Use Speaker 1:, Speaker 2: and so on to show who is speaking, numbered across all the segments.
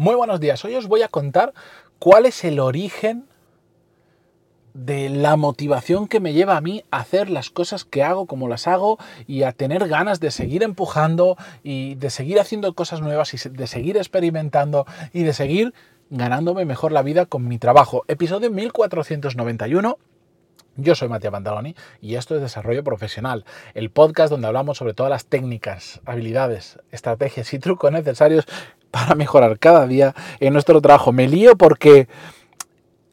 Speaker 1: Muy buenos días. Hoy os voy a contar cuál es el origen de la motivación que me lleva a mí a hacer las cosas que hago como las hago y a tener ganas de seguir empujando y de seguir haciendo cosas nuevas y de seguir experimentando y de seguir ganándome mejor la vida con mi trabajo. Episodio 1491. Yo soy Matías Pantaloni y esto es Desarrollo Profesional, el podcast donde hablamos sobre todas las técnicas, habilidades, estrategias y trucos necesarios para mejorar cada día en nuestro trabajo. Me lío porque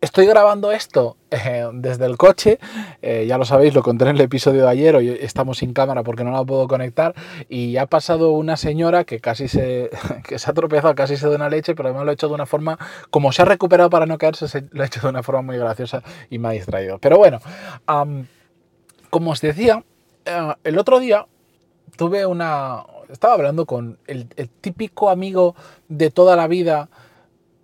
Speaker 1: estoy grabando esto eh, desde el coche, eh, ya lo sabéis, lo conté en el episodio de ayer, hoy estamos sin cámara porque no la puedo conectar y ha pasado una señora que casi se, que se ha tropezado, casi se da una leche, pero además lo ha hecho de una forma, como se ha recuperado para no caerse, lo ha hecho de una forma muy graciosa y me ha distraído. Pero bueno, como os decía, eh, el otro día tuve una, estaba hablando con el, típico amigo de toda la vida,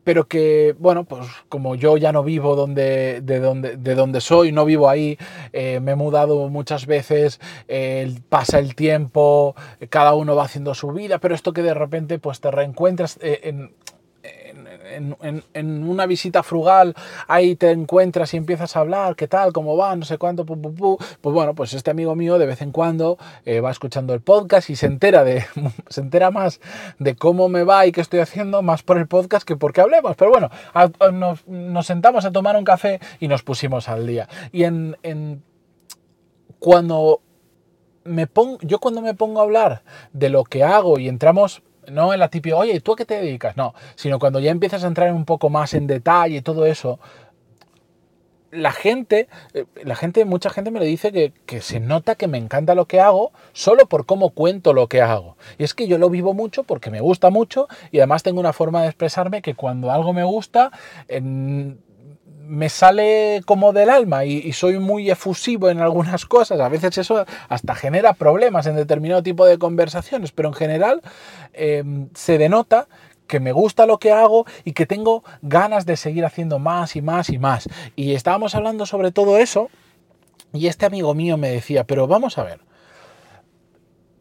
Speaker 1: pero que, bueno, pues como yo ya no vivo donde, de, donde, de donde soy, no vivo ahí, eh, me he mudado muchas veces, eh, pasa el tiempo, cada uno va haciendo su vida, pero esto que de repente pues te reencuentras eh, en en, una visita frugal, ahí te encuentras y empiezas a hablar, qué tal, cómo va, no sé cuánto, pues bueno, pues este amigo mío de vez en cuando eh, va escuchando el podcast y se entera, de, se entera más de cómo me va y qué estoy haciendo, más por el podcast que porque hablemos. Pero bueno, nos, nos, sentamos a tomar un café y nos pusimos al día. Y en, en cuando me pongo, yo cuando me pongo a hablar de lo que hago y entramos no en la típica, oye, ¿tú a qué te dedicas? No, sino cuando ya empiezas a entrar un poco más en detalle y todo eso, la gente, eh, la gente, mucha gente me le dice que, que, se nota que me encanta lo que hago solo por cómo cuento lo que hago. Y es que yo lo vivo mucho porque me gusta mucho y además tengo una forma de expresarme que cuando algo me gusta, me sale como del alma y, soy muy efusivo en algunas cosas. A veces eso hasta genera problemas en determinado tipo de conversaciones, pero en general em, se denota que me gusta lo que hago y que tengo ganas de seguir haciendo más y más y más. Y estábamos hablando sobre todo eso y este amigo mío me decía, pero vamos a ver,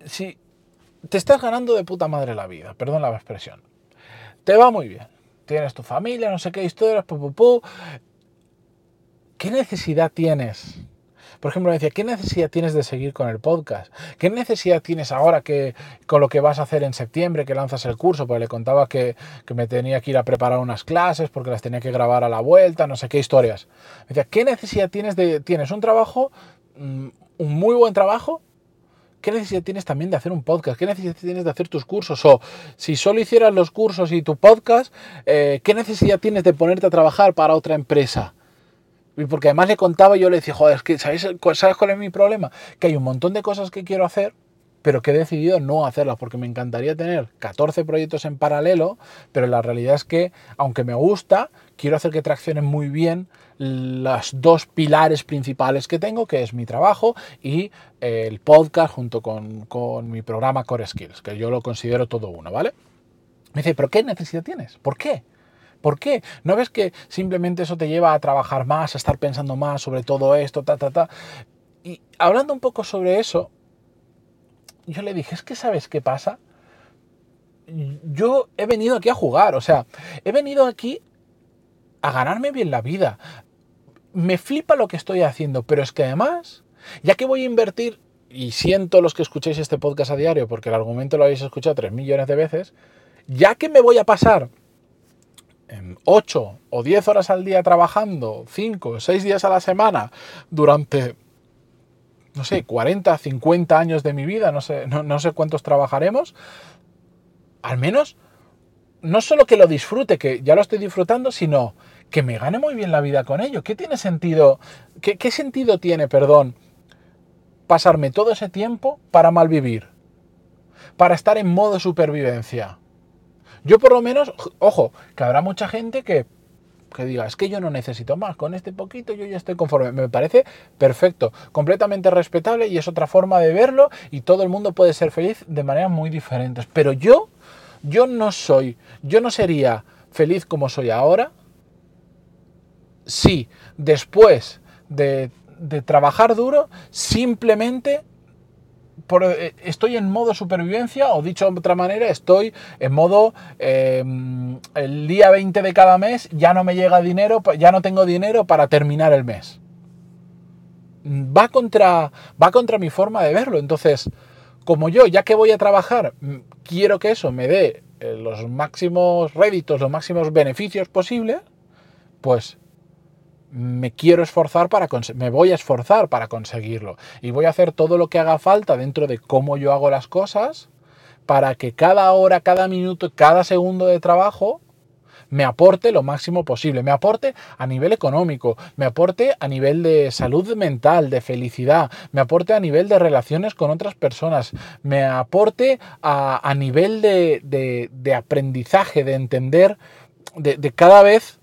Speaker 1: si te estás ganando de puta madre la vida, perdón la expresión, te va muy bien, tienes tu familia, no sé qué historias, pu, ¿qué necesidad tienes? Por ejemplo, me decía, ¿qué necesidad tienes de seguir con el podcast? ¿Qué necesidad tienes ahora que con lo que vas a hacer en septiembre, que lanzas el curso? Porque le contaba que, me tenía que ir a preparar unas clases porque las tenía que grabar a la vuelta, no sé qué historias. Me decía, ¿qué necesidad tienes de... ¿Tienes un trabajo, mm, un muy buen trabajo? ¿Qué necesidad tienes también de hacer un podcast? ¿Qué necesidad tienes de hacer tus cursos? O si solo hicieras los cursos y tu podcast, eh, ¿qué necesidad tienes de ponerte a trabajar para otra empresa? Porque además le contaba y yo le decía, joder, es que ¿sabes, ¿sabes cuál es mi problema? Que hay un montón de cosas que quiero hacer, pero que he decidido no hacerlas, porque me encantaría tener 14 proyectos en paralelo, pero la realidad es que, aunque me gusta, quiero hacer que traccionen muy bien las dos pilares principales que tengo, que es mi trabajo y eh, el podcast junto con, con mi programa Core Skills, que yo lo considero todo uno, ¿vale? Me dice, ¿pero qué necesidad tienes? ¿Por qué? ¿Por qué? ¿No ves que simplemente eso te lleva a trabajar más, a estar pensando más sobre todo esto, ta, ta, ta? Y hablando un poco sobre eso, yo le dije, es que sabes qué pasa. Yo he venido aquí a jugar, o sea, he venido aquí a ganarme bien la vida. Me flipa lo que estoy haciendo, pero es que además, ya que voy a invertir, y siento los que escuchéis este podcast a diario, porque el argumento lo habéis escuchado tres millones de veces, ya que me voy a pasar 8 o 10 horas al día trabajando, 5 o 6 días a la semana, durante, no sé, 40, 50 años de mi vida, no sé, no, sé cuántos trabajaremos, al menos, no solo que lo disfrute, que ya lo estoy disfrutando, sino que me gane muy bien la vida con ello. ¿Qué tiene sentido? ¿Qué, qué sentido tiene, perdón, pasarme todo ese tiempo para malvivir? Para estar en modo supervivencia yo por lo menos, ojo, que habrá mucha gente que, que diga, es que yo no necesito más, con este poquito yo ya estoy conforme. Me parece perfecto, completamente respetable y es otra forma de verlo y todo el mundo puede ser feliz de maneras muy diferentes. Pero yo, yo no soy, yo no sería feliz como soy ahora si después de, de trabajar duro simplemente eh, estoy en modo supervivencia o dicho de otra manera, estoy en modo em, el día 20 de cada mes ya no me llega dinero, ya no tengo dinero para terminar el mes. Va contra, va contra mi forma de verlo. Entonces, como yo, ya que voy a trabajar, quiero que eso me dé eh, los máximos réditos, los máximos beneficios posibles, pues me quiero esforzar para me voy a esforzar para conseguirlo. Y voy a hacer todo lo que haga falta dentro de cómo yo hago las cosas para que cada hora, cada minuto, cada segundo de trabajo me aporte lo máximo posible, me aporte a nivel económico, me aporte a nivel de salud mental, de felicidad, me aporte a nivel de relaciones con otras personas, me aporte a, nivel de, aprendizaje, de entender, de, de cada vez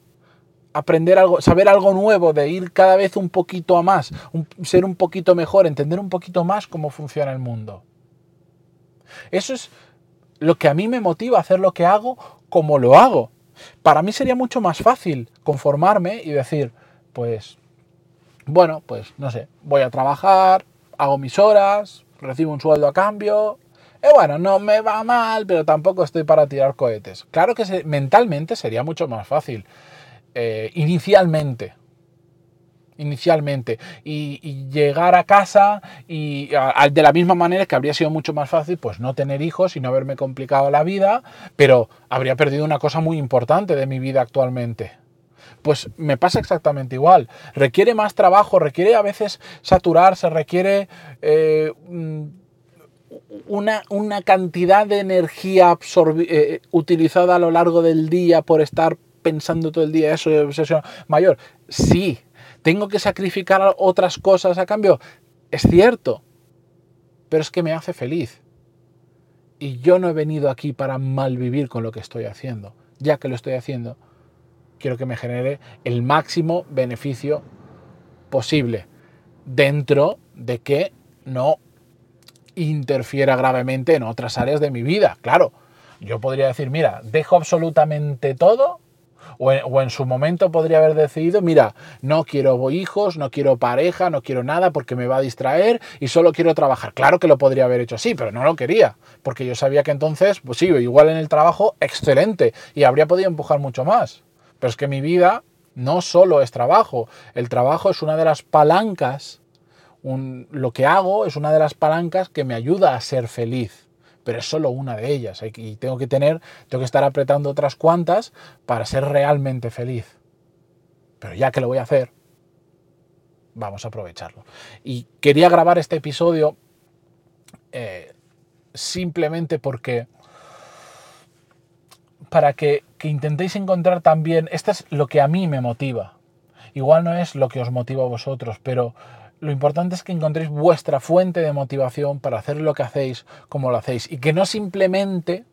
Speaker 1: aprender algo, saber algo nuevo, de ir cada vez un poquito a más, ser un poquito mejor, entender un poquito más cómo funciona el mundo. Eso es lo que a mí me motiva a hacer lo que hago como lo hago. Para mí sería mucho más fácil conformarme y decir, pues, bueno, pues no sé, voy a trabajar, hago mis horas, recibo un sueldo a cambio. Y bueno, no me va mal, pero tampoco estoy para tirar cohetes. Claro que mentalmente sería mucho más fácil. Eh, inicialmente. Inicialmente. Y, llegar a casa y de la misma manera que habría sido mucho más fácil, pues no tener hijos y no haberme complicado la vida, pero habría perdido una cosa muy importante de mi vida actualmente. Pues me pasa exactamente igual. Requiere más trabajo, requiere a veces saturarse, requiere eh, mm, una, una, cantidad de energía eh, utilizada a lo largo del día por estar pensando todo el día eso de obsesión mayor. Sí, tengo que sacrificar otras cosas a cambio. Es cierto, pero es que me hace feliz. Y yo no he venido aquí para malvivir con lo que estoy haciendo. Ya que lo estoy haciendo, quiero que me genere el máximo beneficio posible dentro de que no interfiera gravemente en otras áreas de mi vida. Claro, yo podría decir, mira, dejo absolutamente todo o en, su momento podría haber decidido, mira, no quiero hijos, no quiero pareja, no quiero nada porque me va a distraer y solo quiero trabajar. Claro que lo podría haber hecho así, pero no lo quería, porque yo sabía que entonces, pues sí, igual en el trabajo, excelente, y habría podido empujar mucho más. Pero es que mi vida no solo es trabajo, el trabajo es una de las palancas, lo que hago es una de las palancas que me ayuda a ser feliz pero es solo una de ellas. Y tengo que tener, tengo que estar apretando otras cuantas para ser realmente feliz. Pero ya que lo voy a hacer, vamos a aprovecharlo. Y quería grabar este episodio eh, simplemente porque para que, que, intentéis encontrar también, esto es lo que a mí me motiva. Igual no es lo que os motiva a vosotros, pero lo importante es que encontréis vuestra fuente de motivación para hacer lo que hacéis como lo hacéis y que no simplemente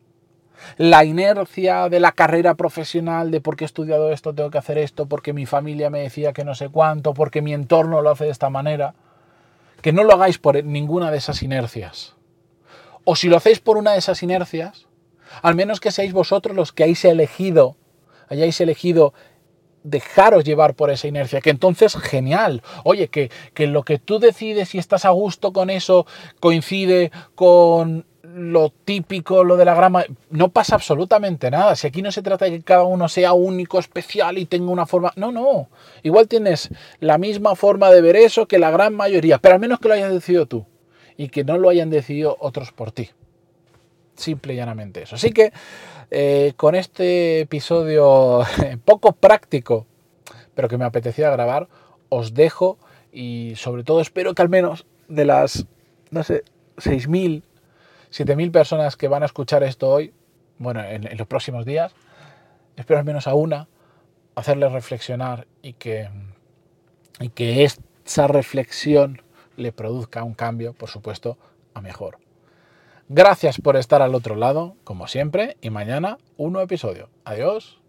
Speaker 1: la inercia de la carrera profesional, de por qué he estudiado esto, tengo que hacer esto, porque mi familia me decía que no sé cuánto, porque mi entorno lo hace de esta manera, que no lo hagáis por ninguna de esas inercias. O si lo hacéis por una de esas inercias, al menos que seáis vosotros los que hayáis elegido, hayáis elegido dejaros llevar por esa inercia, que entonces genial. Oye, que, que lo que tú decides y estás a gusto con eso coincide con lo típico, lo de la grama, no pasa absolutamente nada. Si aquí no se trata de que cada uno sea único, especial y tenga una forma. No, no. Igual tienes la misma forma de ver eso que la gran mayoría, pero al menos que lo hayas decidido tú y que no lo hayan decidido otros por ti. Simple y llanamente eso. Así que eh, con este episodio poco práctico, pero que me apetecía grabar, os dejo y sobre todo espero que al menos de las, no sé, 6.000, 7.000 personas que van a escuchar esto hoy, bueno, en, en los próximos días, espero al menos a una hacerles reflexionar y que, y que esa reflexión le produzca un cambio, por supuesto, a mejor. Gracias por estar al otro lado, como siempre, y mañana un nuevo episodio. Adiós.